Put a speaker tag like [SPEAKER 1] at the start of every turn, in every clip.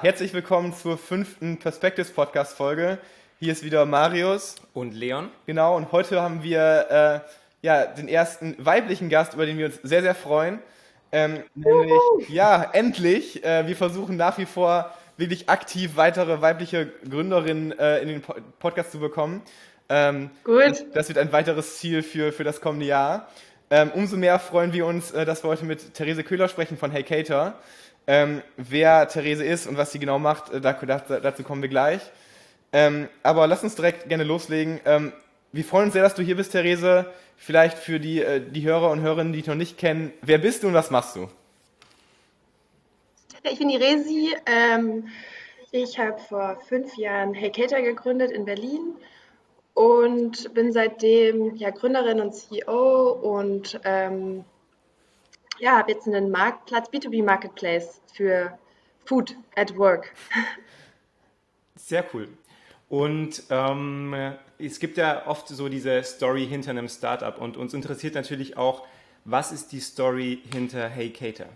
[SPEAKER 1] Herzlich willkommen zur fünften Perspectives Podcast Folge. Hier ist wieder Marius
[SPEAKER 2] und Leon.
[SPEAKER 1] Genau, und heute haben wir äh, ja, den ersten weiblichen Gast, über den wir uns sehr, sehr freuen. Ähm, nämlich, ja, endlich. Äh, wir versuchen nach wie vor wirklich aktiv weitere weibliche Gründerinnen äh, in den po Podcast zu bekommen. Ähm, Gut. Das, das, wird ein weiteres Ziel für, für das kommende Jahr. Ähm, umso mehr freuen wir uns, äh, dass wir heute mit Therese Köhler sprechen von Hey Cater. Ähm, wer Therese ist und was sie genau macht, äh, dazu kommen wir gleich. Ähm, aber lass uns direkt gerne loslegen. Ähm, wir freuen uns sehr, dass du hier bist, Therese. Vielleicht für die, äh, die Hörer und Hörerinnen, die dich noch nicht kennen. Wer bist du und was machst du?
[SPEAKER 3] Ich bin die Resi. Ähm, ich habe vor fünf Jahren Hey Cater gegründet in Berlin und bin seitdem ja, Gründerin und CEO und ähm, ja, habe jetzt einen Marktplatz, B2B Marketplace für Food at Work.
[SPEAKER 2] Sehr cool. Und ähm, es gibt ja oft so diese Story hinter einem Startup und uns interessiert natürlich auch, was ist die Story hinter Hey Cater?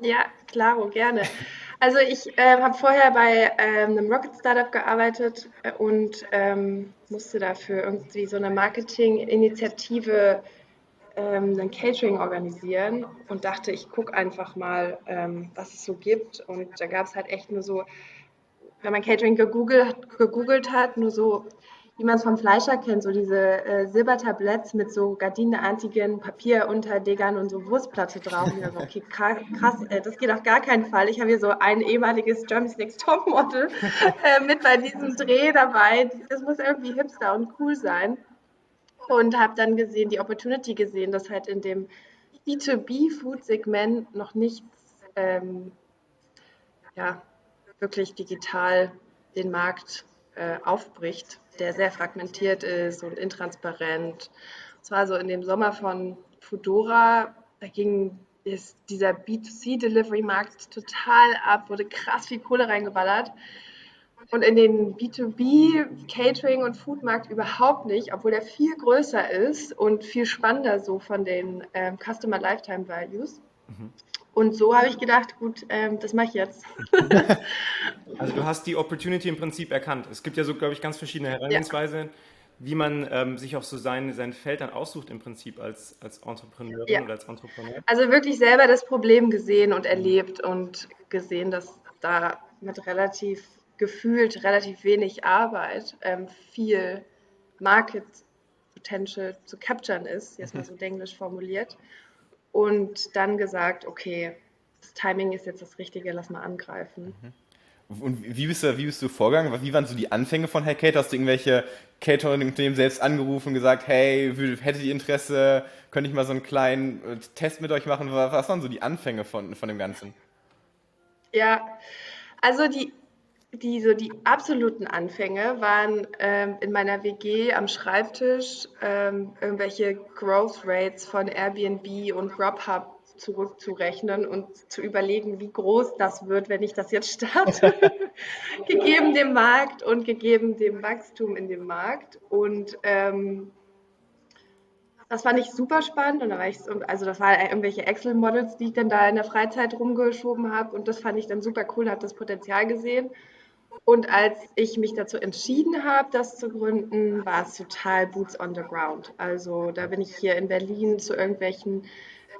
[SPEAKER 3] Ja, klaro, gerne. Also ich äh, habe vorher bei ähm, einem Rocket Startup gearbeitet äh, und ähm, musste dafür irgendwie so eine Marketing-Initiative ähm, ein Catering organisieren und dachte, ich gucke einfach mal, ähm, was es so gibt. Und da gab es halt echt nur so, wenn man Catering gegoogelt, gegoogelt hat, nur so, wie man es vom Fleischer kennt, so diese äh, Silbertabletts mit so gardinenartigen Papierunterlegern und so Wurstplatte drauf. Und so, okay, krass, äh, das geht auf gar keinen Fall. Ich habe hier so ein ehemaliges Germany's Next Topmodel äh, mit bei diesem Dreh dabei. Das muss irgendwie hipster und cool sein und habe dann gesehen, die Opportunity gesehen, dass halt in dem B2B-Food-Segment noch nichts ähm, ja, wirklich digital den Markt äh, aufbricht, der sehr fragmentiert ist und intransparent. Es war so in dem Sommer von Foodora, da ging dieser B2C-Delivery-Markt total ab, wurde krass viel Kohle reingeballert. Und in den B2B-Catering- und Foodmarkt überhaupt nicht, obwohl der viel größer ist und viel spannender so von den ähm, Customer Lifetime Values. Mhm. Und so habe ich gedacht, gut, ähm, das mache ich jetzt.
[SPEAKER 2] also du hast die Opportunity im Prinzip erkannt. Es gibt ja so, glaube ich, ganz verschiedene Herangehensweisen, ja. wie man ähm, sich auch so sein, sein Feld dann aussucht im Prinzip als, als Entrepreneurin ja. oder als Entrepreneur.
[SPEAKER 3] Also wirklich selber das Problem gesehen und erlebt und gesehen, dass da mit relativ gefühlt relativ wenig Arbeit, ähm, viel Market Potential zu capturen ist, jetzt mal so englisch formuliert. Und dann gesagt, okay, das Timing ist jetzt das Richtige, lass mal angreifen.
[SPEAKER 1] Mhm. Und wie bist du, wie bist du vorgegangen? Wie waren so die Anfänge von Hey Kate? Hast du irgendwelche Catering-Unternehmen selbst angerufen und gesagt, hey, hättet ihr Interesse, könnte ich mal so einen kleinen äh, Test mit euch machen? Was waren so die Anfänge von, von dem Ganzen?
[SPEAKER 3] Ja, also die die, so die absoluten Anfänge waren ähm, in meiner WG am Schreibtisch ähm, irgendwelche Growth Rates von Airbnb und Grubhub zurückzurechnen und zu überlegen, wie groß das wird, wenn ich das jetzt starte, gegeben dem Markt und gegeben dem Wachstum in dem Markt. Und ähm, das fand ich super spannend und da war ich, also das waren irgendwelche Excel-Models, die ich dann da in der Freizeit rumgeschoben habe und das fand ich dann super cool, habe das Potenzial gesehen und als ich mich dazu entschieden habe, das zu gründen, war es total Boots on the Ground. Also da bin ich hier in Berlin zu irgendwelchen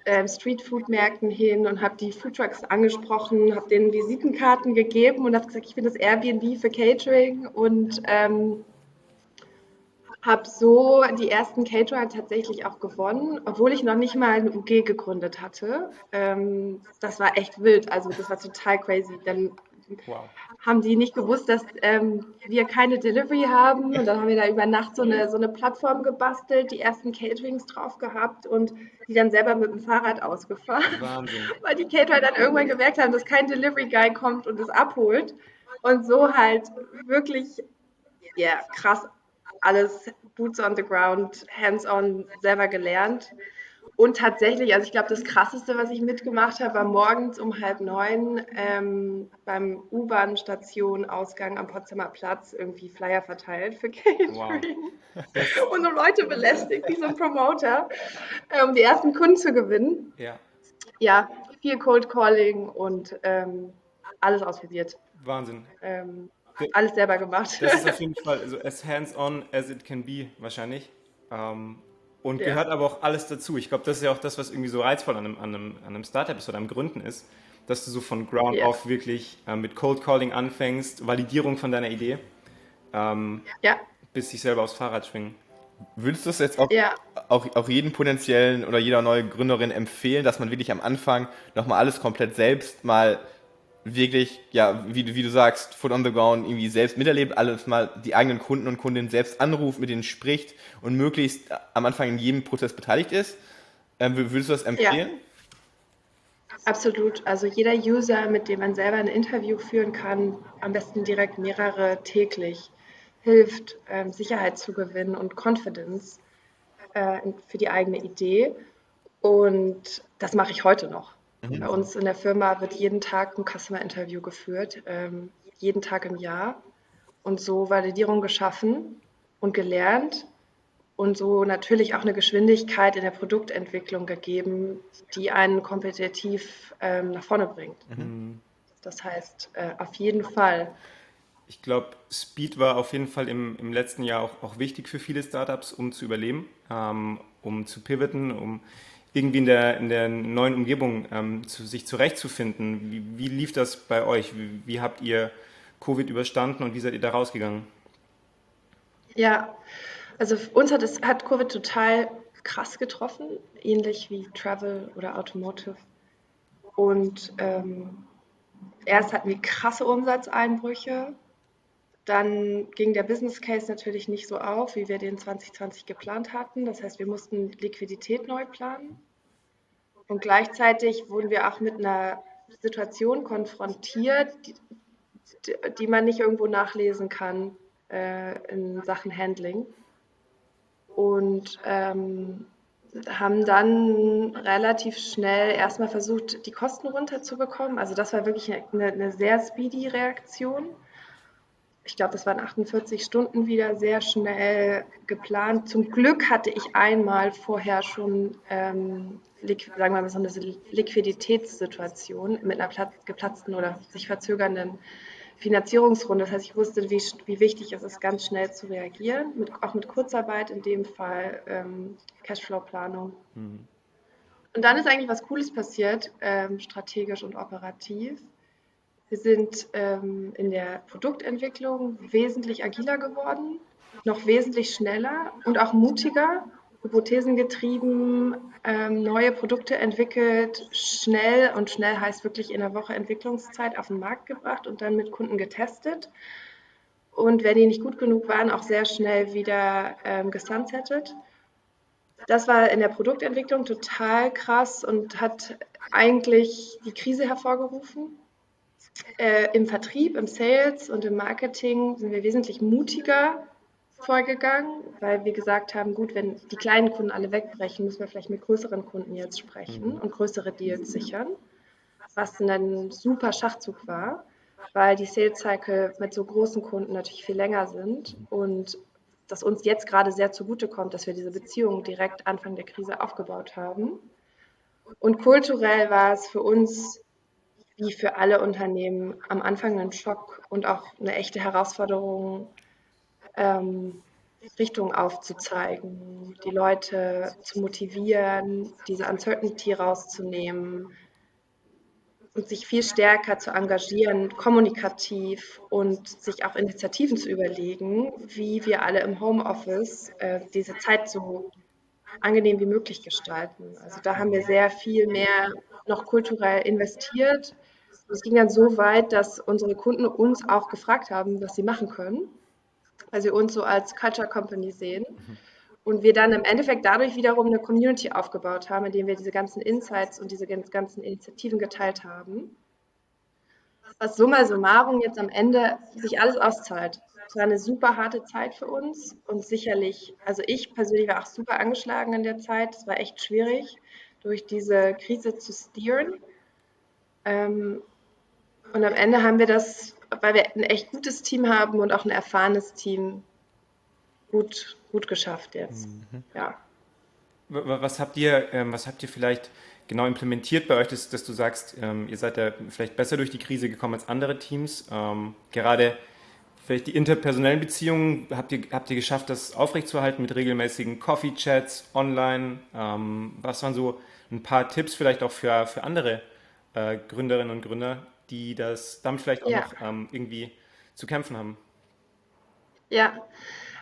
[SPEAKER 3] ähm, Streetfood-Märkten hin und habe die Foodtrucks angesprochen, habe denen Visitenkarten gegeben und habe gesagt, ich bin das Airbnb für Catering und ähm, habe so die ersten Caterer tatsächlich auch gewonnen, obwohl ich noch nicht mal eine UG gegründet hatte. Ähm, das war echt wild, also das war total crazy. Dann Wow. Haben die nicht gewusst, dass ähm, wir keine Delivery haben. Und dann haben wir da über Nacht so eine, so eine Plattform gebastelt, die ersten Caterings drauf gehabt und die dann selber mit dem Fahrrad ausgefahren. Wahnsinn. Weil die Caterer dann irgendwann gemerkt haben, dass kein Delivery Guy kommt und es abholt. Und so halt wirklich, ja, yeah, krass alles Boots on the Ground, hands-on selber gelernt. Und tatsächlich, also ich glaube, das Krasseste, was ich mitgemacht habe, war morgens um halb neun ähm, beim U-Bahn-Station-Ausgang am Potsdamer Platz irgendwie Flyer verteilt für Catering. Wow. und so Leute belästigt, wie so ein Promoter, äh, um die ersten Kunden zu gewinnen. Ja. Ja, viel Cold Calling und ähm, alles ausprobiert.
[SPEAKER 2] Wahnsinn.
[SPEAKER 3] Ähm, alles selber gemacht.
[SPEAKER 2] Das ist auf jeden Fall so as hands-on as it can be wahrscheinlich. Ähm, und ja. gehört aber auch alles dazu. Ich glaube, das ist ja auch das, was irgendwie so reizvoll an einem, an einem, an einem Startup ist oder am Gründen ist, dass du so von Ground ja. auf wirklich äh, mit Cold Calling anfängst, Validierung von deiner Idee, ähm, ja. bis sich selber aufs Fahrrad schwingen.
[SPEAKER 1] Würdest du es jetzt auch, ja. auch, auch jeden potenziellen oder jeder neue Gründerin empfehlen, dass man wirklich am Anfang nochmal alles komplett selbst mal wirklich, ja, wie, wie du sagst, foot on the ground irgendwie selbst miterlebt, alles mal die eigenen Kunden und Kundinnen selbst anruft, mit denen spricht und möglichst am Anfang in jedem Prozess beteiligt ist. Ähm, würdest du das empfehlen?
[SPEAKER 3] Ja. Absolut. Also jeder User, mit dem man selber ein Interview führen kann, am besten direkt mehrere täglich, hilft, ähm, Sicherheit zu gewinnen und Confidence äh, für die eigene Idee. Und das mache ich heute noch. Mhm. Bei uns in der Firma wird jeden Tag ein Customer-Interview geführt, ähm, jeden Tag im Jahr und so Validierung geschaffen und gelernt und so natürlich auch eine Geschwindigkeit in der Produktentwicklung gegeben, die einen kompetitiv ähm, nach vorne bringt. Mhm. Das heißt, äh, auf jeden Fall.
[SPEAKER 2] Ich glaube, Speed war auf jeden Fall im, im letzten Jahr auch, auch wichtig für viele Startups, um zu überleben, ähm, um zu pivoten, um irgendwie in der, in der neuen Umgebung ähm, zu, sich zurechtzufinden. Wie, wie, lief das bei euch? Wie, wie, habt ihr Covid überstanden und wie seid ihr da rausgegangen?
[SPEAKER 3] Ja, also uns hat, es, hat Covid total krass getroffen, ähnlich wie Travel oder Automotive. Und ähm, erst hatten wir krasse Umsatzeinbrüche. Dann ging der Business Case natürlich nicht so auf, wie wir den 2020 geplant hatten. Das heißt, wir mussten Liquidität neu planen. Und gleichzeitig wurden wir auch mit einer Situation konfrontiert, die, die man nicht irgendwo nachlesen kann äh, in Sachen Handling. Und ähm, haben dann relativ schnell erstmal versucht, die Kosten runterzubekommen. Also das war wirklich eine, eine sehr speedy Reaktion. Ich glaube, das waren 48 Stunden wieder sehr schnell geplant. Zum Glück hatte ich einmal vorher schon ähm, sagen wir mal, so eine Liquiditätssituation mit einer geplatzten oder sich verzögernden Finanzierungsrunde. Das heißt, ich wusste, wie, wie wichtig es ist, ganz schnell zu reagieren, mit, auch mit Kurzarbeit, in dem Fall ähm, Cashflow-Planung. Mhm. Und dann ist eigentlich was Cooles passiert, ähm, strategisch und operativ. Wir sind ähm, in der Produktentwicklung wesentlich agiler geworden, noch wesentlich schneller und auch mutiger hypothesengetrieben ähm, neue Produkte entwickelt, schnell und schnell heißt wirklich in einer Woche Entwicklungszeit auf den Markt gebracht und dann mit Kunden getestet. Und wenn die nicht gut genug waren, auch sehr schnell wieder ähm, gesunsettet. Das war in der Produktentwicklung total krass und hat eigentlich die Krise hervorgerufen. Äh, Im Vertrieb, im Sales und im Marketing sind wir wesentlich mutiger vorgegangen, weil wir gesagt haben, gut, wenn die kleinen Kunden alle wegbrechen, müssen wir vielleicht mit größeren Kunden jetzt sprechen mhm. und größere Deals sichern, was ein super Schachzug war, weil die Sales Cycle mit so großen Kunden natürlich viel länger sind und das uns jetzt gerade sehr zugute kommt, dass wir diese Beziehung direkt Anfang der Krise aufgebaut haben. Und kulturell war es für uns wie für alle Unternehmen am Anfang ein Schock und auch eine echte Herausforderung, ähm, Richtung aufzuzeigen, die Leute zu motivieren, diese Uncertainty rauszunehmen und sich viel stärker zu engagieren, kommunikativ und sich auch Initiativen zu überlegen, wie wir alle im Homeoffice äh, diese Zeit so angenehm wie möglich gestalten. Also da haben wir sehr viel mehr noch kulturell investiert. Es ging dann so weit, dass unsere Kunden uns auch gefragt haben, was sie machen können weil sie uns so als Culture Company sehen. Mhm. Und wir dann im Endeffekt dadurch wiederum eine Community aufgebaut haben, indem wir diese ganzen Insights und diese ganzen Initiativen geteilt haben. Was summa summarum jetzt am Ende sich alles auszahlt. Es war eine super harte Zeit für uns und sicherlich, also ich persönlich war auch super angeschlagen in der Zeit. Es war echt schwierig, durch diese Krise zu steeren. Ähm, und am Ende haben wir das weil wir ein echt gutes Team haben und auch ein erfahrenes Team, gut, gut geschafft jetzt. Mhm. Ja.
[SPEAKER 2] Was habt ihr, ähm, was habt ihr vielleicht genau implementiert bei euch, dass, dass du sagst, ähm, ihr seid ja vielleicht besser durch die Krise gekommen als andere Teams. Ähm, gerade vielleicht die interpersonellen Beziehungen, habt ihr, habt ihr geschafft, das aufrechtzuerhalten mit regelmäßigen Coffee-Chats online? Was waren so ein paar Tipps vielleicht auch für, für andere äh, Gründerinnen und Gründer, die das damit vielleicht auch ja. noch ähm, irgendwie zu kämpfen haben?
[SPEAKER 3] Ja,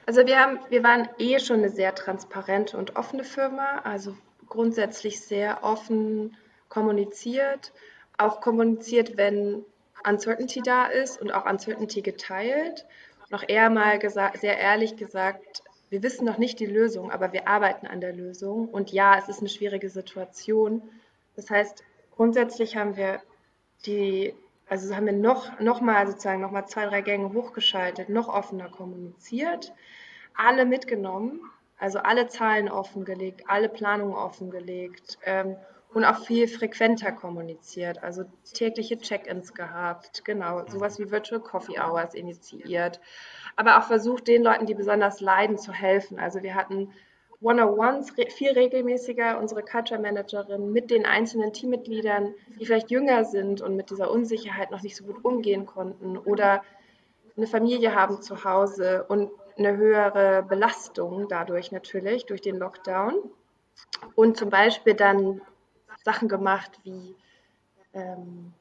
[SPEAKER 3] also wir haben, wir waren eh schon eine sehr transparente und offene Firma, also grundsätzlich sehr offen kommuniziert, auch kommuniziert, wenn Uncertainty da ist und auch Uncertainty geteilt. Noch eher mal gesagt, sehr ehrlich gesagt, wir wissen noch nicht die Lösung, aber wir arbeiten an der Lösung. Und ja, es ist eine schwierige Situation. Das heißt, grundsätzlich haben wir die, also haben wir noch, noch mal sozusagen noch mal zwei, drei Gänge hochgeschaltet, noch offener kommuniziert, alle mitgenommen, also alle Zahlen offengelegt, alle Planungen offengelegt ähm, und auch viel frequenter kommuniziert, also tägliche Check-ins gehabt, genau, sowas wie Virtual Coffee Hours initiiert, aber auch versucht, den Leuten, die besonders leiden, zu helfen. Also wir hatten One-on-Ones viel regelmäßiger, unsere Culture Managerin mit den einzelnen Teammitgliedern, die vielleicht jünger sind und mit dieser Unsicherheit noch nicht so gut umgehen konnten oder eine Familie haben zu Hause und eine höhere Belastung dadurch natürlich, durch den Lockdown. Und zum Beispiel dann Sachen gemacht wie ähm,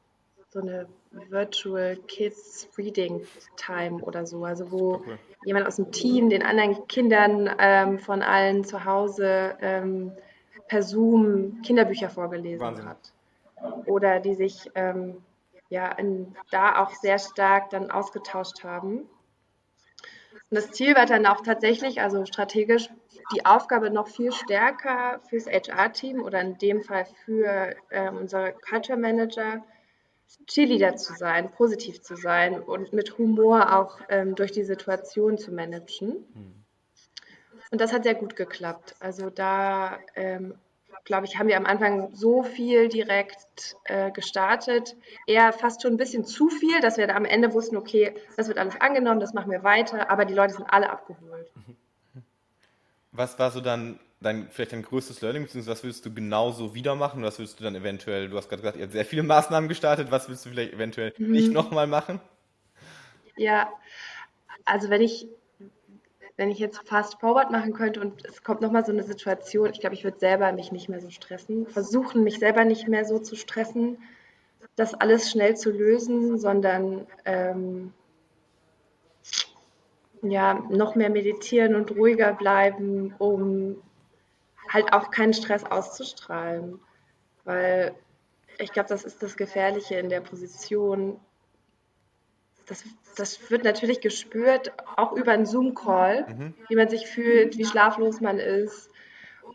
[SPEAKER 3] so eine Virtual Kids Reading Time oder so, also wo okay. jemand aus dem Team den anderen Kindern ähm, von allen zu Hause ähm, per Zoom Kinderbücher vorgelesen Wahnsinn. hat. Oder die sich ähm, ja in, da auch sehr stark dann ausgetauscht haben. Und das Ziel war dann auch tatsächlich, also strategisch, die Aufgabe noch viel stärker fürs HR-Team oder in dem Fall für äh, unsere Culture Manager, Cheerleader zu sein, positiv zu sein und mit Humor auch ähm, durch die Situation zu managen. Und das hat sehr gut geklappt. Also da, ähm, glaube ich, haben wir am Anfang so viel direkt äh, gestartet, eher fast schon ein bisschen zu viel, dass wir da am Ende wussten, okay, das wird alles angenommen, das machen wir weiter, aber die Leute sind alle abgeholt.
[SPEAKER 1] Was war so dann dein, vielleicht dein größtes Learning, beziehungsweise was würdest du genauso wieder machen? Was würdest du dann eventuell, du hast gerade gesagt, ihr habt sehr viele Maßnahmen gestartet, was willst du vielleicht eventuell mhm. nicht nochmal machen?
[SPEAKER 3] Ja, also wenn ich, wenn ich jetzt fast forward machen könnte und es kommt nochmal so eine Situation, ich glaube, ich würde selber mich nicht mehr so stressen, versuchen, mich selber nicht mehr so zu stressen, das alles schnell zu lösen, sondern ähm, ja, noch mehr meditieren und ruhiger bleiben, um halt auch keinen Stress auszustrahlen. Weil ich glaube, das ist das Gefährliche in der Position. Das, das wird natürlich gespürt, auch über einen Zoom-Call, mhm. wie man sich fühlt, wie schlaflos man ist.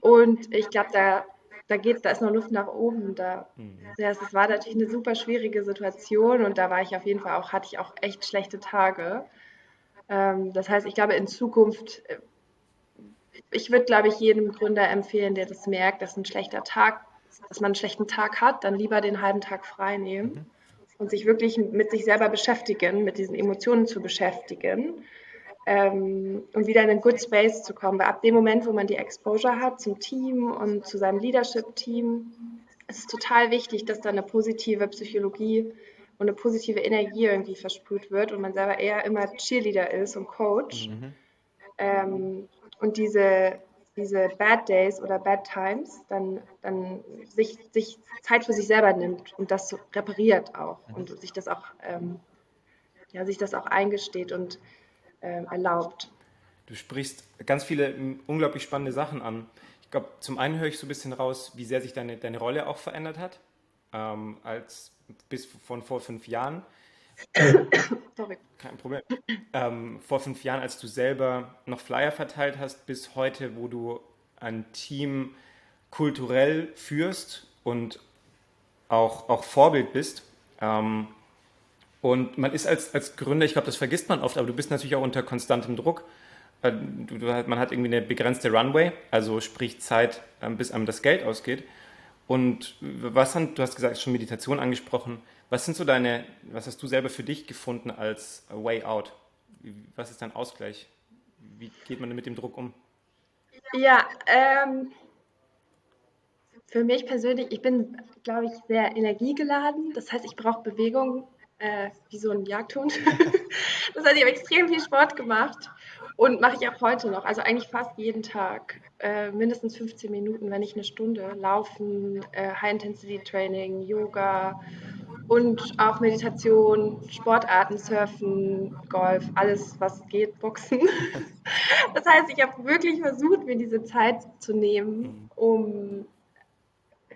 [SPEAKER 3] Und ich glaube, da, da geht, da ist noch Luft nach oben. Da, mhm. ja, es war natürlich eine super schwierige Situation und da war ich auf jeden Fall auch, hatte ich auch echt schlechte Tage. Ähm, das heißt, ich glaube, in Zukunft, äh, ich würde, glaube ich, jedem Gründer empfehlen, der das merkt, dass ein schlechter Tag, dass man einen schlechten Tag hat, dann lieber den halben Tag frei nehmen mhm. und sich wirklich mit sich selber beschäftigen, mit diesen Emotionen zu beschäftigen ähm, und wieder in einen Good Space zu kommen. Weil ab dem Moment, wo man die Exposure hat zum Team und zu seinem Leadership-Team, ist es total wichtig, dass da eine positive Psychologie und eine positive Energie irgendwie versprüht wird und man selber eher immer Cheerleader ist und Coach. Mhm. Ähm, und diese, diese Bad Days oder Bad Times dann, dann sich, sich Zeit für sich selber nimmt und das repariert auch mhm. und sich das auch, ähm, ja, sich das auch eingesteht und ähm, erlaubt.
[SPEAKER 2] Du sprichst ganz viele unglaublich spannende Sachen an. Ich glaube, zum einen höre ich so ein bisschen raus, wie sehr sich deine, deine Rolle auch verändert hat. Ähm, als bis von vor fünf Jahren. Kein Problem. Ähm, vor fünf Jahren, als du selber noch Flyer verteilt hast, bis heute, wo du ein Team kulturell führst und auch, auch Vorbild bist. Ähm, und man ist als, als Gründer, ich glaube, das vergisst man oft, aber du bist natürlich auch unter konstantem Druck. Äh, du, du, man hat irgendwie eine begrenzte Runway, also sprich Zeit, ähm, bis einem das Geld ausgeht. Und was sind, du hast gesagt, schon Meditation angesprochen. Was sind so deine, was hast du selber für dich gefunden als Way Out? Was ist dein Ausgleich? Wie geht man mit dem Druck um?
[SPEAKER 3] Ja, ähm, für mich persönlich, ich bin, glaube ich, sehr energiegeladen. Das heißt, ich brauche Bewegung äh, wie so ein Jagdhund. das heißt, ich habe extrem viel Sport gemacht und mache ich auch heute noch. Also eigentlich fast jeden Tag. Äh, mindestens 15 Minuten, wenn nicht eine Stunde. Laufen, äh, High-Intensity-Training, Yoga und auch Meditation, Sportarten, Surfen, Golf, alles, was geht, Boxen. das heißt, ich habe wirklich versucht, mir diese Zeit zu nehmen, um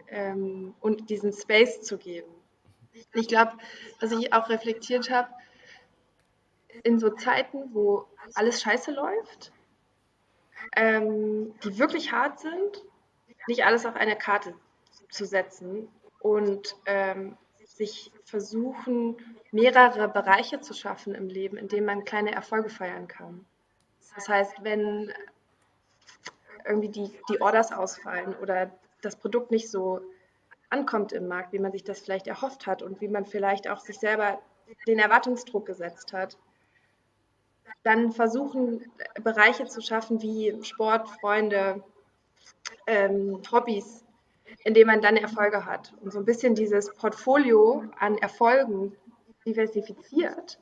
[SPEAKER 3] ähm, und diesen Space zu geben. Ich glaube, was ich auch reflektiert habe, in so Zeiten, wo alles scheiße läuft, ähm, die wirklich hart sind, nicht alles auf eine Karte zu setzen und ähm, sich versuchen, mehrere Bereiche zu schaffen im Leben, in denen man kleine Erfolge feiern kann. Das heißt, wenn irgendwie die, die Orders ausfallen oder das Produkt nicht so ankommt im Markt, wie man sich das vielleicht erhofft hat und wie man vielleicht auch sich selber den Erwartungsdruck gesetzt hat, dann versuchen Bereiche zu schaffen wie Sport, Freunde, ähm, Hobbys, in denen man dann Erfolge hat und so ein bisschen dieses Portfolio an Erfolgen diversifiziert,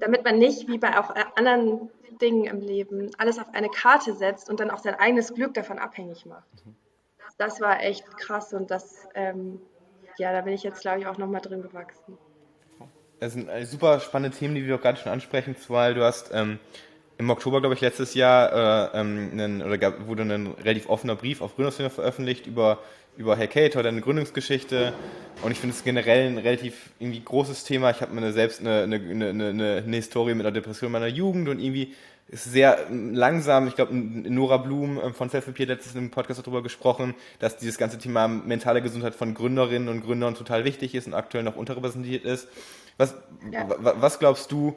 [SPEAKER 3] damit man nicht wie bei auch anderen Dingen im Leben alles auf eine Karte setzt und dann auch sein eigenes Glück davon abhängig macht das war echt krass und das, ähm, ja, da bin ich jetzt, glaube ich, auch nochmal drin gewachsen.
[SPEAKER 1] Das sind super spannende Themen, die wir auch gerade schon ansprechen, weil du hast ähm, im Oktober, glaube ich, letztes Jahr äh, ähm, einen, oder gab, wurde ein relativ offener Brief auf Gründerszene veröffentlicht über, über Hackate oder deine Gründungsgeschichte. Und ich finde es generell ein relativ irgendwie großes Thema. Ich habe mir selbst eine, eine, eine, eine, eine Historie mit einer Depression meiner Jugend und irgendwie ist sehr langsam. Ich glaube, Nora Blum ähm, von Self-Appear hat letztens im Podcast darüber gesprochen, dass dieses ganze Thema mentale Gesundheit von Gründerinnen und Gründern total wichtig ist und aktuell noch unterrepräsentiert ist. Was, ja. was glaubst du,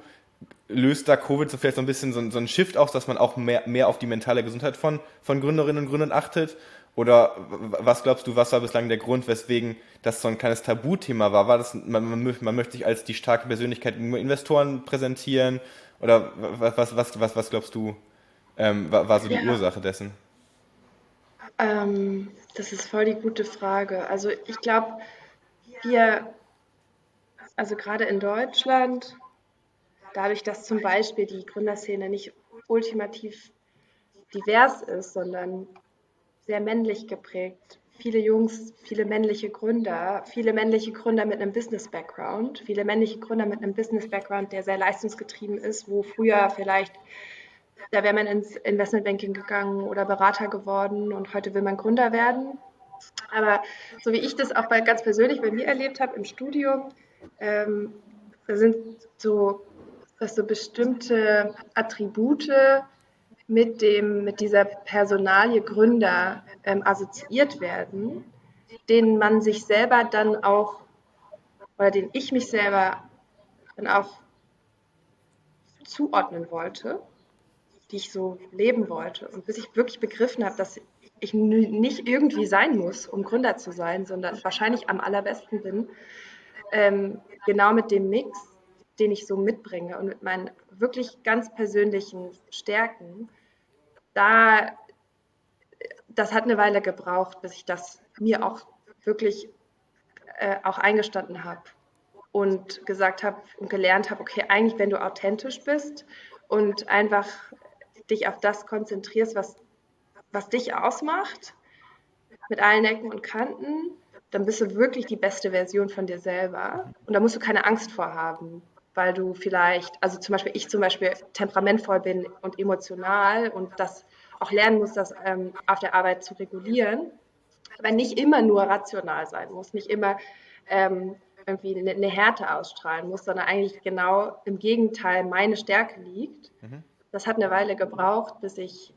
[SPEAKER 1] löst da Covid so vielleicht so ein bisschen so, so einen Shift aus, dass man auch mehr, mehr auf die mentale Gesundheit von, von Gründerinnen und Gründern achtet? Oder was glaubst du, was war bislang der Grund, weswegen das so ein kleines Tabuthema war? War das, man, man, man möchte sich als die starke Persönlichkeit gegenüber Investoren präsentieren? Oder was, was, was, was glaubst du, ähm, war, war, so die ja. Ursache dessen?
[SPEAKER 3] Ähm, das ist voll die gute Frage. Also ich glaube, wir, also gerade in Deutschland, dadurch, dass zum Beispiel die Gründerszene nicht ultimativ divers ist, sondern sehr männlich geprägt, viele Jungs, viele männliche Gründer, viele männliche Gründer mit einem Business-Background, viele männliche Gründer mit einem Business-Background, der sehr leistungsgetrieben ist, wo früher vielleicht, da wäre man ins Investmentbanking gegangen oder Berater geworden und heute will man Gründer werden. Aber so wie ich das auch bei, ganz persönlich bei mir erlebt habe im Studium, ähm, da sind so, dass so bestimmte Attribute, mit, dem, mit dieser Personalie Gründer ähm, assoziiert werden, denen man sich selber dann auch, oder den ich mich selber dann auch zuordnen wollte, die ich so leben wollte. Und bis ich wirklich begriffen habe, dass ich nicht irgendwie sein muss, um Gründer zu sein, sondern wahrscheinlich am allerbesten bin, ähm, genau mit dem Mix, den ich so mitbringe und mit meinen wirklich ganz persönlichen Stärken, da, das hat eine Weile gebraucht, bis ich das mir auch wirklich äh, auch eingestanden habe und gesagt habe und gelernt habe, okay, eigentlich, wenn du authentisch bist und einfach dich auf das konzentrierst, was, was dich ausmacht, mit allen Ecken und Kanten, dann bist du wirklich die beste Version von dir selber. Und da musst du keine Angst vor haben, weil du vielleicht, also zum Beispiel ich zum Beispiel temperamentvoll bin und emotional und das auch lernen muss, das ähm, auf der Arbeit zu regulieren, aber nicht immer nur rational sein muss, nicht immer ähm, irgendwie eine, eine, Härte ausstrahlen muss, sondern eigentlich genau im Gegenteil meine Stärke liegt. Mhm. Das hat eine Weile gebraucht, bis ich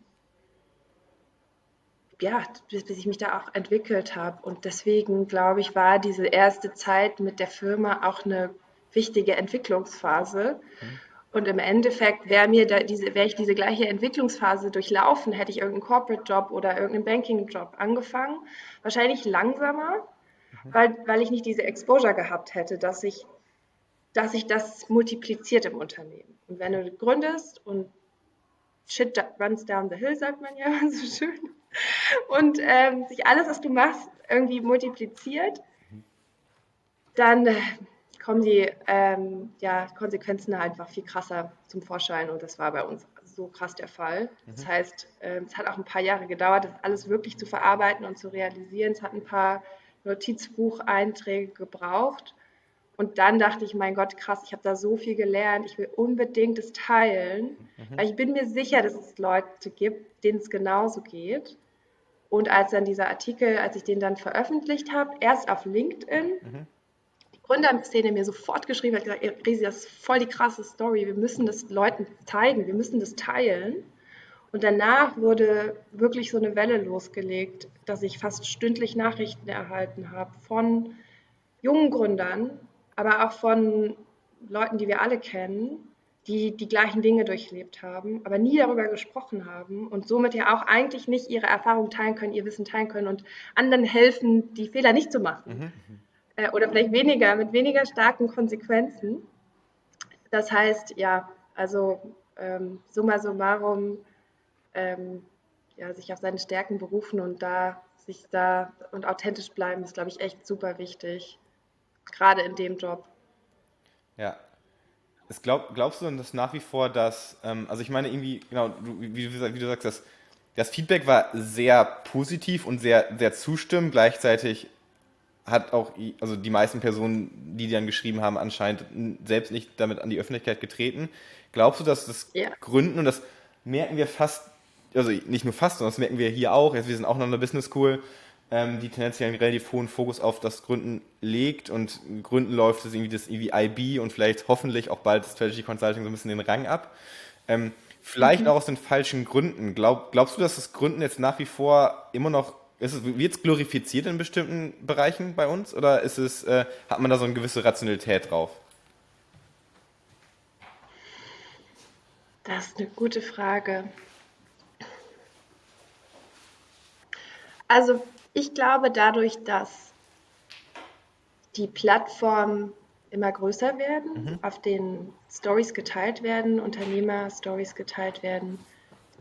[SPEAKER 3] ja, bis, bis ich mich da auch entwickelt habe. Und deswegen, glaube ich, war diese erste Zeit mit der Firma auch eine wichtige Entwicklungsphase. Mhm. Und im Endeffekt wäre mir da diese, wäre ich diese gleiche Entwicklungsphase durchlaufen, hätte ich irgendeinen Corporate-Job oder irgendeinen Banking-Job angefangen. Wahrscheinlich langsamer, mhm. weil, weil ich nicht diese Exposure gehabt hätte, dass ich, dass sich das multipliziert im Unternehmen. Und wenn du gründest und Shit runs down the hill, sagt man ja so schön. Und ähm, sich alles, was du machst, irgendwie multipliziert, dann äh, kommen die ähm, ja, Konsequenzen einfach viel krasser zum Vorschein. Und das war bei uns so krass der Fall. Mhm. Das heißt, äh, es hat auch ein paar Jahre gedauert, das alles wirklich zu verarbeiten und zu realisieren. Es hat ein paar Notizbucheinträge gebraucht. Und dann dachte ich, mein Gott, krass, ich habe da so viel gelernt, ich will unbedingt es teilen, mhm. weil ich bin mir sicher, dass es Leute gibt, denen es genauso geht. Und als dann dieser Artikel, als ich den dann veröffentlicht habe, erst auf LinkedIn, mhm. Gründerszene mir sofort geschrieben hat, gesagt, Resi, das ist voll die krasse Story, wir müssen das Leuten zeigen, wir müssen das teilen. Und danach wurde wirklich so eine Welle losgelegt, dass ich fast stündlich Nachrichten erhalten habe von jungen Gründern, aber auch von Leuten, die wir alle kennen, die die gleichen Dinge durchlebt haben, aber nie darüber gesprochen haben und somit ja auch eigentlich nicht ihre Erfahrung teilen können, ihr Wissen teilen können und anderen helfen, die Fehler nicht zu machen. Mhm. Äh, oder vielleicht weniger, mit weniger starken Konsequenzen. Das heißt, ja, also ähm, summa summarum, ähm, ja, sich auf seine Stärken berufen und da sich da und authentisch bleiben, ist, glaube ich, echt super wichtig gerade in dem Job.
[SPEAKER 1] Ja. Es glaub, glaubst du denn das nach wie vor, dass, ähm, also ich meine irgendwie, genau, wie, wie, wie, du sagst, das, das Feedback war sehr positiv und sehr, sehr zustimmend. Gleichzeitig hat auch, also die meisten Personen, die dann geschrieben haben, anscheinend selbst nicht damit an die Öffentlichkeit getreten. Glaubst du, dass das ja. Gründen, und das merken wir fast, also nicht nur fast, sondern das merken wir hier auch, wir sind auch noch in der Business School, ähm, die tendenziell einen relativ hohen Fokus auf das Gründen legt und Gründen läuft das irgendwie das irgendwie IB und vielleicht hoffentlich auch bald das Strategy Consulting so ein bisschen den Rang ab. Ähm, vielleicht mhm. auch aus den falschen Gründen. Glaub, glaubst du, dass das Gründen jetzt nach wie vor immer noch wird es glorifiziert in bestimmten Bereichen bei uns oder ist es, äh, hat man da so eine gewisse Rationalität drauf?
[SPEAKER 3] Das ist eine gute Frage. Also ich glaube, dadurch, dass die Plattformen immer größer werden, mhm. auf denen Stories geteilt werden, Unternehmer-Stories geteilt werden,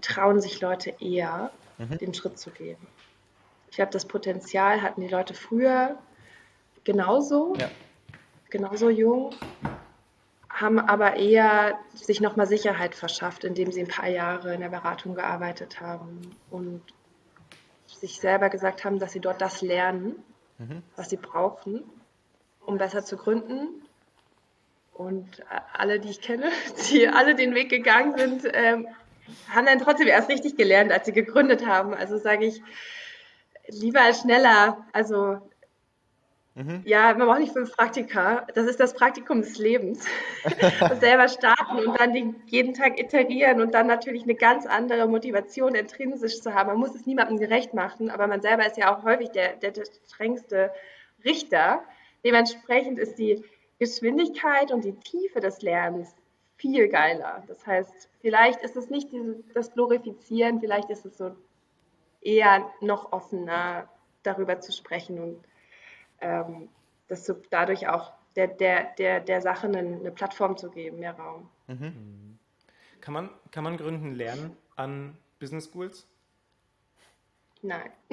[SPEAKER 3] trauen sich Leute eher, mhm. den Schritt zu gehen. Ich glaube, das Potenzial hatten die Leute früher genauso, ja. genauso jung, haben aber eher sich nochmal Sicherheit verschafft, indem sie ein paar Jahre in der Beratung gearbeitet haben und sich selber gesagt haben, dass sie dort das lernen, mhm. was sie brauchen, um besser zu gründen. Und alle, die ich kenne, die alle den Weg gegangen sind, ähm, haben dann trotzdem erst richtig gelernt, als sie gegründet haben. Also sage ich, lieber schneller. Also Mhm. Ja, man braucht nicht fünf Praktika. Das ist das Praktikum des Lebens. selber starten und dann den, jeden Tag iterieren und dann natürlich eine ganz andere Motivation intrinsisch zu haben. Man muss es niemandem gerecht machen, aber man selber ist ja auch häufig der, der, der strengste Richter. Dementsprechend ist die Geschwindigkeit und die Tiefe des Lernens viel geiler. Das heißt, vielleicht ist es nicht dieses, das Glorifizieren, vielleicht ist es so eher noch offener darüber zu sprechen und ähm, das so dadurch auch der, der, der, der Sache eine, eine Plattform zu geben, mehr Raum. Mhm.
[SPEAKER 2] Kann, man, kann man Gründen lernen an Business Schools?
[SPEAKER 3] Nein.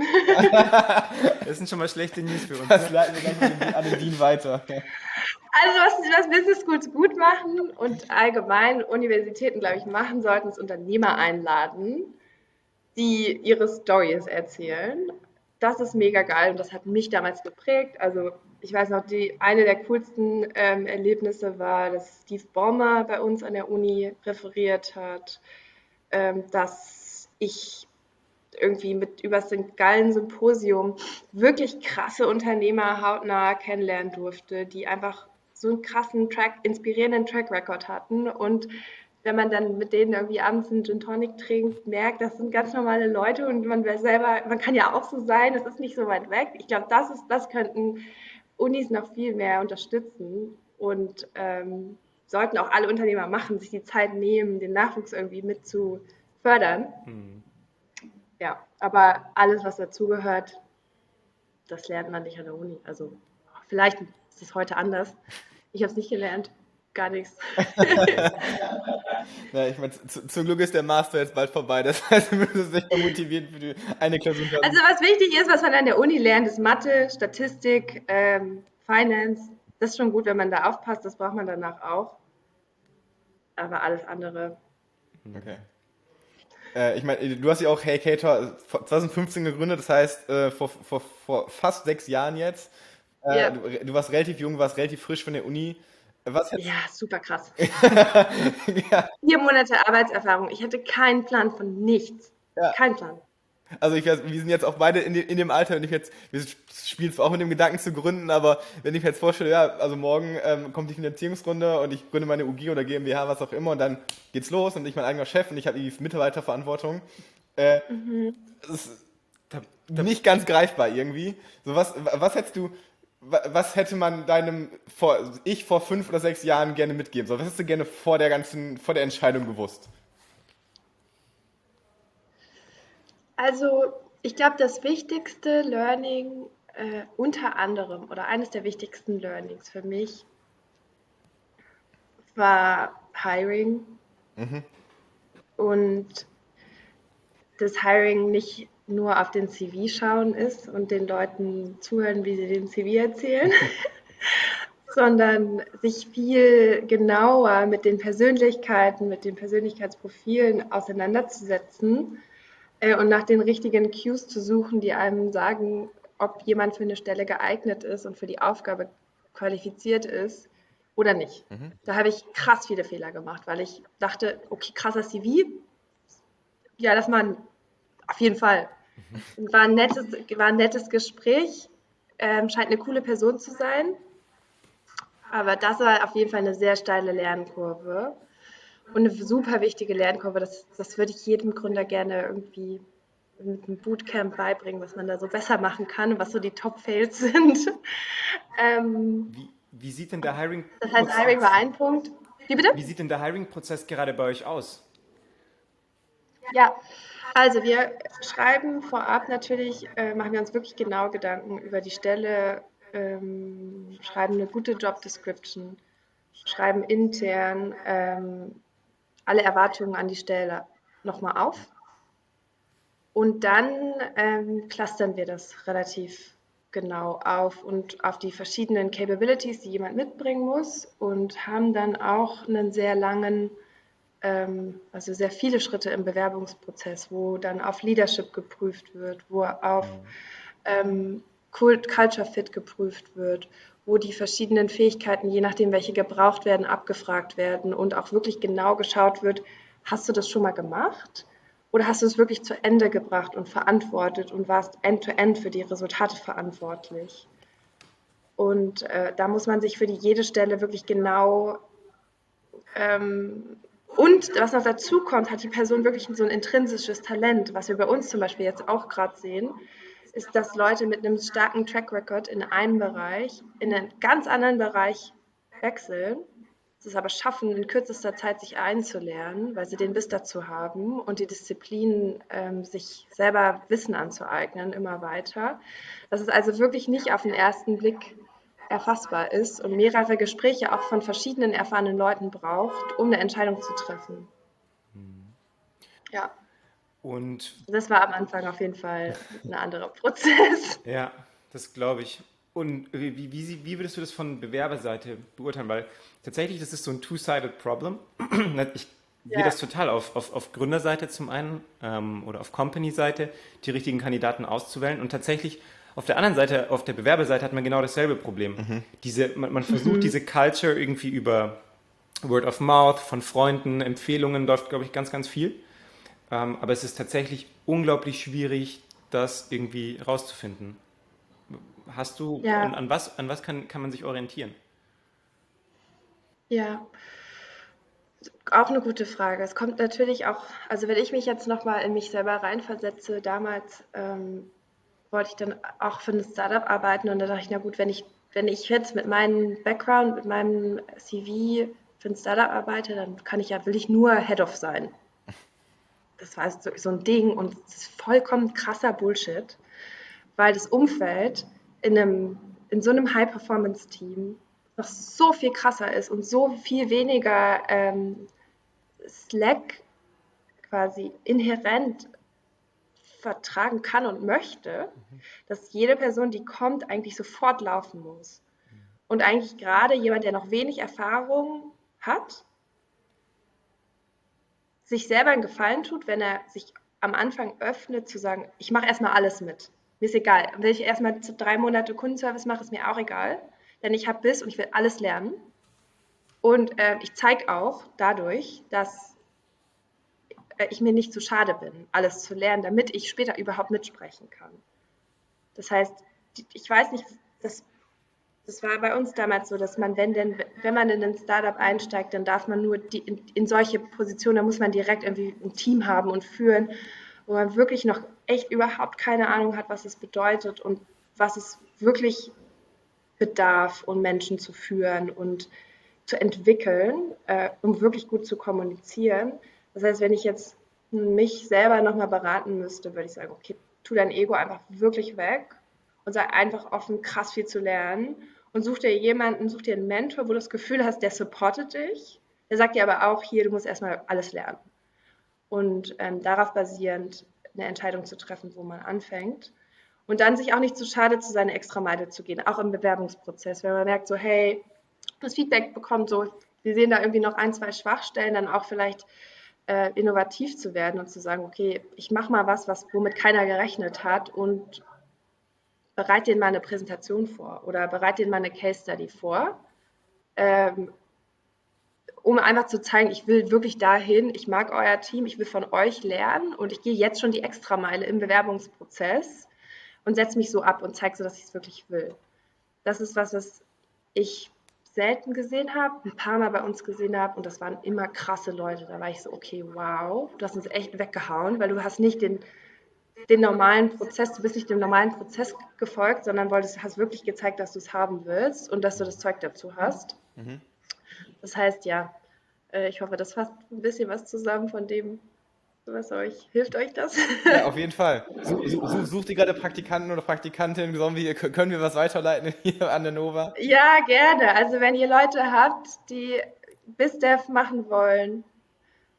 [SPEAKER 2] das sind schon mal schlechte News für uns.
[SPEAKER 1] Das leiten wir dann an den Dean weiter.
[SPEAKER 3] Also was, was Business Schools gut machen und allgemein Universitäten, glaube ich, machen sollten, ist Unternehmer einladen, die ihre Stories erzählen das ist mega geil und das hat mich damals geprägt. Also ich weiß noch, die, eine der coolsten ähm, Erlebnisse war, dass Steve Ballmer bei uns an der Uni referiert hat, ähm, dass ich irgendwie mit über das geilen Symposium wirklich krasse Unternehmer hautnah kennenlernen durfte, die einfach so einen krassen Track, inspirierenden Track Record hatten und wenn man dann mit denen irgendwie abends einen Gin Tonic trinkt, merkt, das sind ganz normale Leute und man wäre selber, man kann ja auch so sein, es ist nicht so weit weg. Ich glaube, das ist, das könnten Unis noch viel mehr unterstützen und ähm, sollten auch alle Unternehmer machen, sich die Zeit nehmen, den Nachwuchs irgendwie mit zu fördern. Mhm. Ja, aber alles, was dazugehört, das lernt man nicht an der Uni. Also vielleicht ist es heute anders. Ich habe es nicht gelernt gar nichts.
[SPEAKER 1] Na, ich meine, zum Glück ist der Master jetzt bald vorbei. Das heißt, wir müssen sich motivieren für die eine Klausur.
[SPEAKER 3] Also was wichtig ist, was man an der Uni lernt, ist Mathe, Statistik, ähm, Finance. Das ist schon gut, wenn man da aufpasst. Das braucht man danach auch. Aber alles andere.
[SPEAKER 1] Okay. Äh, ich meine, du hast ja auch Hey Cater 2015 gegründet, das heißt äh, vor, vor, vor fast sechs Jahren jetzt. Äh, ja. du, du warst relativ jung, warst relativ frisch von der Uni.
[SPEAKER 3] Was ja, super krass. ja. Vier Monate Arbeitserfahrung. Ich hatte keinen Plan von nichts. Ja. Kein Plan.
[SPEAKER 1] Also ich, wir sind jetzt auch beide in, in dem Alter, wenn ich jetzt, wir spielen zwar auch mit dem Gedanken zu gründen, aber wenn ich mir jetzt vorstelle, ja, also morgen ähm, kommt die Finanzierungsrunde und ich gründe meine UG oder GmbH, was auch immer, und dann geht's los und ich mein eigener Chef und ich habe die Mitarbeiterverantwortung. Äh, mhm. Das ist nicht ganz greifbar irgendwie. So was, was hättest du, was hätte man deinem vor, ich vor fünf oder sechs Jahren gerne mitgeben sollen? Was hättest du gerne vor der ganzen, vor der Entscheidung gewusst?
[SPEAKER 3] Also, ich glaube, das wichtigste Learning äh, unter anderem oder eines der wichtigsten Learnings für mich war Hiring. Mhm. Und das Hiring nicht nur auf den CV schauen ist und den Leuten zuhören, wie sie den CV erzählen, sondern sich viel genauer mit den Persönlichkeiten, mit den Persönlichkeitsprofilen auseinanderzusetzen äh, und nach den richtigen Cues zu suchen, die einem sagen, ob jemand für eine Stelle geeignet ist und für die Aufgabe qualifiziert ist oder nicht. Mhm. Da habe ich krass viele Fehler gemacht, weil ich dachte, okay, krasser CV, ja, das man auf jeden Fall. War ein nettes, war ein nettes Gespräch. Ähm, scheint eine coole Person zu sein. Aber das war auf jeden Fall eine sehr steile Lernkurve. Und eine super wichtige Lernkurve. Das, das würde ich jedem Gründer gerne irgendwie mit einem Bootcamp beibringen, was man da so besser machen kann und was so die Top-Fails sind.
[SPEAKER 2] ähm, wie, wie, sieht denn der Hiring?
[SPEAKER 3] Das heißt, Hiring war ein Punkt.
[SPEAKER 2] Wie bitte? Wie sieht denn der Hiring-Prozess gerade bei euch aus?
[SPEAKER 3] Ja, also wir schreiben vorab natürlich, äh, machen wir uns wirklich genau Gedanken über die Stelle, ähm, schreiben eine gute Job Description, schreiben intern ähm, alle Erwartungen an die Stelle nochmal auf. Und dann ähm, clustern wir das relativ genau auf und auf die verschiedenen Capabilities, die jemand mitbringen muss und haben dann auch einen sehr langen also sehr viele Schritte im Bewerbungsprozess, wo dann auf Leadership geprüft wird, wo auf ähm, Culture Fit geprüft wird, wo die verschiedenen Fähigkeiten, je nachdem welche gebraucht werden, abgefragt werden und auch wirklich genau geschaut wird, hast du das schon mal gemacht? Oder hast du es wirklich zu Ende gebracht und verantwortet und warst end-to-end -end für die Resultate verantwortlich? Und äh, da muss man sich für die jede Stelle wirklich genau ähm, und was noch dazu kommt, hat die Person wirklich so ein intrinsisches Talent, was wir bei uns zum Beispiel jetzt auch gerade sehen, ist, dass Leute mit einem starken Track Record in einem Bereich in einen ganz anderen Bereich wechseln, es aber schaffen, in kürzester Zeit sich einzulernen, weil sie den Biss dazu haben und die Disziplin, ähm, sich selber Wissen anzueignen, immer weiter. Das ist also wirklich nicht auf den ersten Blick erfassbar ist und mehrere Gespräche auch von verschiedenen erfahrenen Leuten braucht, um eine Entscheidung zu treffen. Mhm. Ja. Und das war am Anfang auf jeden Fall ein anderer Prozess.
[SPEAKER 2] Ja, das glaube ich. Und wie, wie, wie, würdest du das von Bewerberseite beurteilen? Weil tatsächlich, das ist so ein two-sided Problem. Ich sehe ja. das total auf, auf, auf Gründerseite zum einen ähm, oder auf Company-Seite, die richtigen Kandidaten auszuwählen. Und tatsächlich auf der anderen Seite, auf der Bewerberseite hat man genau dasselbe Problem. Mhm. Diese, man, man versucht mhm. diese Culture irgendwie über Word of Mouth, von Freunden, Empfehlungen läuft, glaube ich, ganz, ganz viel. Ähm, aber es ist tatsächlich unglaublich schwierig, das irgendwie rauszufinden. Hast du, ja. an, an, was, an was kann, kann man sich orientieren?
[SPEAKER 3] Ja, auch eine gute Frage. Es kommt natürlich auch, also wenn ich mich jetzt nochmal in mich selber reinversetze, damals ähm, wollte ich dann auch für ein Startup arbeiten und da dachte ich, na gut, wenn ich, wenn ich jetzt mit meinem Background, mit meinem CV für ein Startup arbeite, dann kann ich ja, will ich nur Head of sein. Das war so, so ein Ding und es ist vollkommen krasser Bullshit, weil das Umfeld in, einem, in so einem High-Performance-Team noch so viel krasser ist und so viel weniger ähm, Slack quasi inhärent vertragen kann und möchte, dass jede Person, die kommt, eigentlich sofort laufen muss. Und eigentlich gerade jemand, der noch wenig Erfahrung hat, sich selber einen Gefallen tut, wenn er sich am Anfang öffnet, zu sagen, ich mache erstmal alles mit. Mir ist egal. Wenn ich erstmal drei Monate Kundenservice mache, ist mir auch egal. Denn ich habe Biss und ich will alles lernen. Und äh, ich zeige auch dadurch, dass ich mir nicht zu schade bin, alles zu lernen, damit ich später überhaupt mitsprechen kann. Das heißt, ich weiß nicht, das, das war bei uns damals so, dass man, wenn, denn, wenn man in ein Startup einsteigt, dann darf man nur die, in, in solche Positionen, da muss man direkt irgendwie ein Team haben und führen, wo man wirklich noch echt überhaupt keine Ahnung hat, was es bedeutet und was es wirklich bedarf, um Menschen zu führen und zu entwickeln, äh, um wirklich gut zu kommunizieren. Das heißt, wenn ich jetzt mich selber nochmal beraten müsste, würde ich sagen, okay, tu dein Ego einfach wirklich weg und sei einfach offen, krass viel zu lernen und such dir jemanden, such dir einen Mentor, wo du das Gefühl hast, der supportet dich. Der sagt dir aber auch, hier, du musst erstmal alles lernen. Und ähm, darauf basierend eine Entscheidung zu treffen, wo man anfängt. Und dann sich auch nicht zu schade zu sein, extra Meile zu gehen, auch im Bewerbungsprozess. Wenn man merkt, so, hey, das Feedback bekommt, so, wir sehen da irgendwie noch ein, zwei Schwachstellen, dann auch vielleicht äh, innovativ zu werden und zu sagen, okay, ich mache mal was, was womit keiner gerechnet hat und bereite denen mal eine Präsentation vor oder bereite denen mal eine Case Study vor, ähm, um einfach zu zeigen, ich will wirklich dahin, ich mag euer Team, ich will von euch lernen und ich gehe jetzt schon die Extrameile im Bewerbungsprozess und setze mich so ab und zeige so, dass ich es wirklich will. Das ist was, was ich selten gesehen habe, ein paar Mal bei uns gesehen habe und das waren immer krasse Leute. Da war ich so, okay, wow, du hast uns echt weggehauen, weil du hast nicht den, den normalen Prozess, du bist nicht dem normalen Prozess gefolgt, sondern wolltest, hast wirklich gezeigt, dass du es haben willst und dass du das Zeug dazu hast. Mhm. Das heißt, ja, äh, ich hoffe, das fasst ein bisschen was zusammen von dem, was euch, hilft euch das?
[SPEAKER 1] Ja, auf jeden Fall. Such, such, sucht ihr gerade Praktikanten oder Praktikantinnen? Können wir was weiterleiten hier an der Nova?
[SPEAKER 3] Ja, gerne. Also wenn ihr Leute habt, die BizDev machen wollen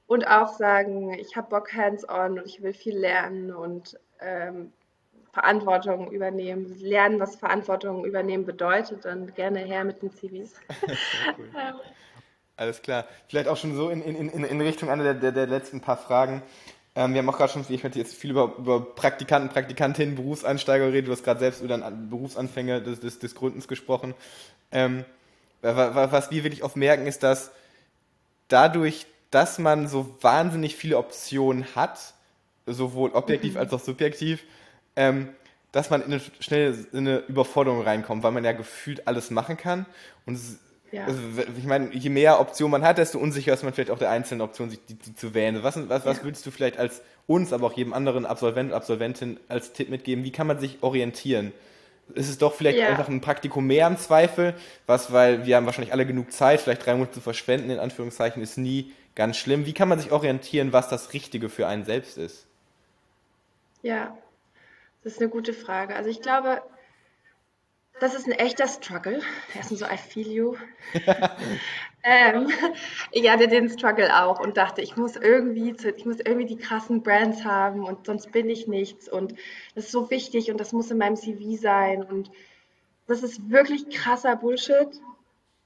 [SPEAKER 3] und auch sagen, ich habe Bock hands-on und ich will viel lernen und ähm, Verantwortung übernehmen, lernen, was Verantwortung übernehmen bedeutet, dann gerne her mit den CVs. cool.
[SPEAKER 1] Alles klar. Vielleicht auch schon so in, in, in, in Richtung einer der, der, der letzten paar Fragen. Ähm, wir haben auch gerade schon, ich möchte jetzt viel über, über Praktikanten, Praktikantinnen, Berufseinsteiger reden. Du hast gerade selbst über den Berufsanfänger des, des, des Gründens gesprochen. Ähm, was wir wirklich oft merken, ist, dass dadurch, dass man so wahnsinnig viele Optionen hat, sowohl objektiv mhm. als auch subjektiv, ähm, dass man in eine, schnell in eine Überforderung reinkommt, weil man ja gefühlt alles machen kann und ja. Also, ich meine, je mehr Optionen man hat, desto unsicher ist man vielleicht auch der einzelnen Option, sich die, die zu wählen. Was, was, was ja. würdest du vielleicht als uns, aber auch jedem anderen Absolvent, Absolventin als Tipp mitgeben? Wie kann man sich orientieren? Ist es doch vielleicht ja. einfach ein Praktikum mehr im Zweifel, was, weil wir haben wahrscheinlich alle genug Zeit, vielleicht drei Monate zu verschwenden, in Anführungszeichen, ist nie ganz schlimm. Wie kann man sich orientieren, was das Richtige für einen selbst ist?
[SPEAKER 3] Ja, das ist eine gute Frage. Also ich glaube, das ist ein echter Struggle. Erstens so, I feel you. ähm, ich hatte den Struggle auch und dachte, ich muss irgendwie, ich muss irgendwie die krassen Brands haben und sonst bin ich nichts und das ist so wichtig und das muss in meinem CV sein und das ist wirklich krasser Bullshit.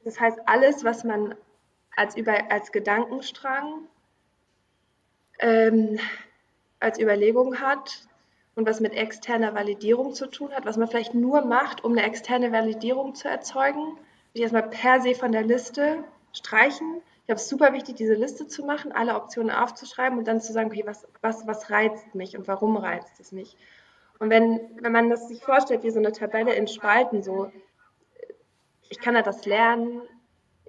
[SPEAKER 3] Das heißt, alles, was man als, über, als Gedankenstrang, ähm, als Überlegung hat, und was mit externer Validierung zu tun hat, was man vielleicht nur macht, um eine externe Validierung zu erzeugen, würde ich erstmal per se von der Liste streichen. Ich glaube, es ist super wichtig, diese Liste zu machen, alle Optionen aufzuschreiben und dann zu sagen, okay, was, was, was reizt mich und warum reizt es mich? Und wenn, wenn man das sich vorstellt, wie so eine Tabelle in Spalten, so, ich kann da das lernen,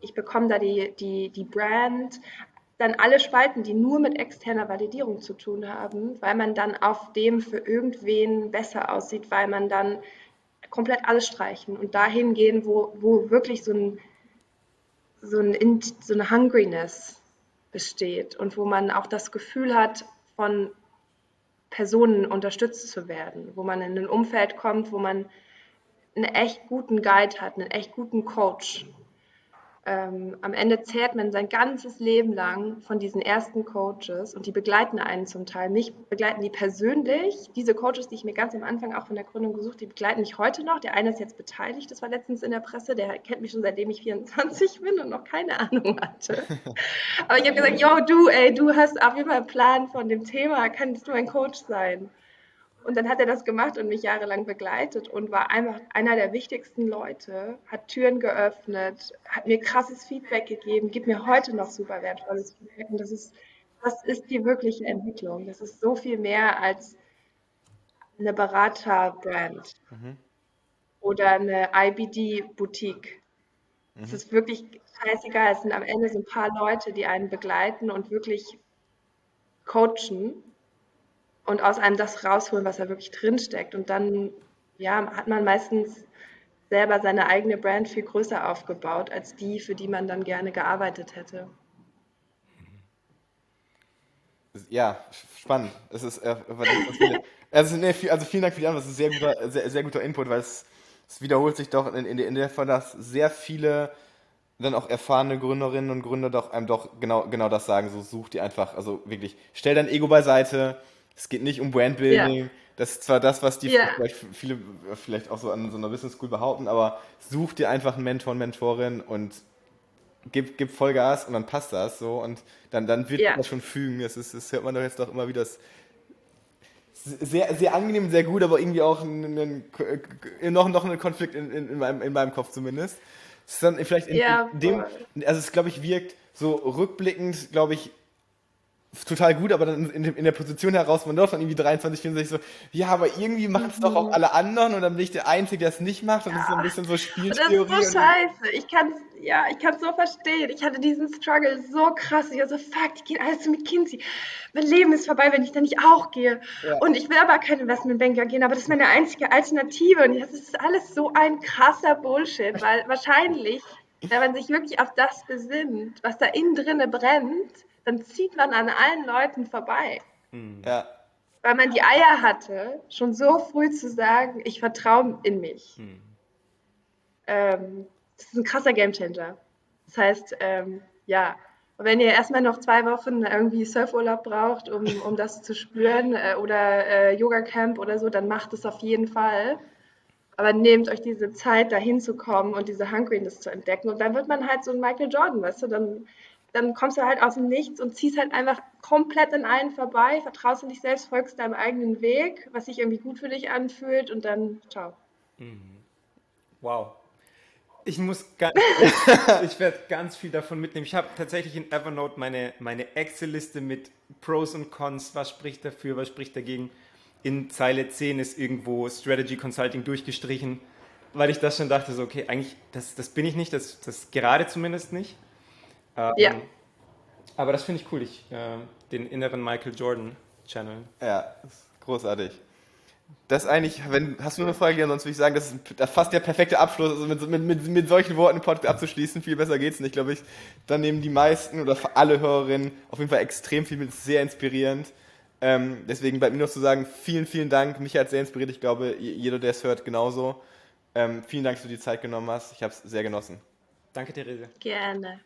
[SPEAKER 3] ich bekomme da die, die, die Brand, dann alle Spalten, die nur mit externer Validierung zu tun haben, weil man dann auf dem für irgendwen besser aussieht, weil man dann komplett alles streichen und dahin gehen, wo, wo wirklich so, ein, so, ein, so eine Hungriness besteht und wo man auch das Gefühl hat, von Personen unterstützt zu werden, wo man in ein Umfeld kommt, wo man einen echt guten Guide hat, einen echt guten Coach, ähm, am Ende zehrt man sein ganzes Leben lang von diesen ersten Coaches und die begleiten einen zum Teil. Mich begleiten die persönlich. Diese Coaches, die ich mir ganz am Anfang auch von der Gründung gesucht, die begleiten mich heute noch. Der eine ist jetzt beteiligt, das war letztens in der Presse, der kennt mich schon seitdem ich 24 bin und noch keine Ahnung hatte. Aber ich habe gesagt, yo, du, ey, du hast auf jeden Fall einen Plan von dem Thema, kannst du ein Coach sein? Und dann hat er das gemacht und mich jahrelang begleitet und war einfach einer der wichtigsten Leute, hat Türen geöffnet, hat mir krasses Feedback gegeben, gibt mir heute noch super wertvolles Feedback. Und das ist, das ist die wirkliche Entwicklung. Das ist so viel mehr als eine Beraterbrand mhm. oder eine IBD-Boutique. Mhm. Es ist wirklich scheißegal. Es sind am Ende so ein paar Leute, die einen begleiten und wirklich coachen und aus einem das rausholen, was da wirklich drinsteckt. Und dann ja, hat man meistens selber seine eigene Brand viel größer aufgebaut als die, für die man dann gerne gearbeitet hätte.
[SPEAKER 1] Ja, spannend. Es ist, äh, also, nee, also vielen Dank für die Antwort. Das ist ein sehr guter, sehr, sehr guter Input, weil es, es wiederholt sich doch in, in, in der Fall, dass sehr viele dann auch erfahrene Gründerinnen und Gründer doch einem doch genau, genau das sagen. So such die einfach, also wirklich, stell dein Ego beiseite, es geht nicht um Brandbuilding. Ja. Das ist zwar das, was die ja. vielleicht viele vielleicht auch so an so einer Business School behaupten, aber such dir einfach einen Mentor, und Mentorin und gib, gib Vollgas und dann passt das so und dann, dann wird ja. das schon fügen. Das, ist, das hört man doch jetzt doch immer wieder. sehr, sehr angenehm, sehr gut, aber irgendwie auch ein, ein, noch, noch ein Konflikt in, in, in, meinem, in meinem Kopf zumindest. Es ist dann vielleicht in, ja, in dem, also es glaube ich wirkt so rückblickend, glaube ich, total gut, aber dann in, in der Position heraus man doch dann irgendwie 23, 64 so, ja, aber irgendwie machen es doch auch mhm. alle anderen und dann bin ich der Einzige, der es nicht macht und ja. das ist so ein bisschen so Spieltheorie.
[SPEAKER 3] Das ist so scheiße. Ich kann ja, ich kann es so verstehen. Ich hatte diesen Struggle so krass. Ich war so, fuck, die gehen alle zu McKinsey. Mein Leben ist vorbei, wenn ich da nicht auch gehe. Ja. Und ich will aber kein Investmentbanker gehen, aber das ist meine einzige Alternative. Und das ist alles so ein krasser Bullshit, weil wahrscheinlich, wenn man sich wirklich auf das besinnt, was da innen drinne brennt, dann zieht man an allen Leuten vorbei.
[SPEAKER 1] Hm. Ja.
[SPEAKER 3] Weil man die Eier hatte, schon so früh zu sagen, ich vertraue in mich. Hm. Ähm, das ist ein krasser Gamechanger. Das heißt, ähm, ja, wenn ihr erstmal noch zwei Wochen irgendwie Surfurlaub braucht, um, um das zu spüren, äh, oder äh, Yoga-Camp oder so, dann macht es auf jeden Fall. Aber nehmt euch diese Zeit, da hinzukommen und diese Hungriness zu entdecken. Und dann wird man halt so ein Michael Jordan, weißt du, dann dann kommst du halt aus dem Nichts und ziehst halt einfach komplett an allen vorbei, vertraust in dich selbst, folgst deinem eigenen Weg, was sich irgendwie gut für dich anfühlt und dann ciao. Mhm.
[SPEAKER 2] Wow. Ich muss ganz, ich werde ganz viel davon mitnehmen. Ich habe tatsächlich in Evernote meine, meine Excel-Liste mit Pros und Cons, was spricht dafür, was spricht dagegen. In Zeile 10 ist irgendwo Strategy Consulting durchgestrichen, weil ich das schon dachte, so, okay, eigentlich, das, das bin ich nicht, das, das gerade zumindest nicht. Ähm, ja. Aber das finde ich cool, ich, äh, den inneren Michael Jordan Channel.
[SPEAKER 1] Ja, großartig. Das eigentlich, wenn, hast du noch eine Frage, ansonsten würde ich sagen, das ist fast der perfekte Abschluss, also mit, mit, mit, mit solchen Worten den Podcast abzuschließen. Viel besser geht's nicht, glaube ich. Dann nehmen die meisten oder alle Hörerinnen auf jeden Fall extrem viel mit, sehr inspirierend. Ähm, deswegen bleibt mir noch zu sagen, vielen, vielen Dank. Mich hat sehr inspiriert. Ich glaube, jeder, der es hört, genauso. Ähm, vielen Dank, dass du die Zeit genommen hast. Ich habe es sehr genossen.
[SPEAKER 2] Danke, Therese.
[SPEAKER 3] Gerne.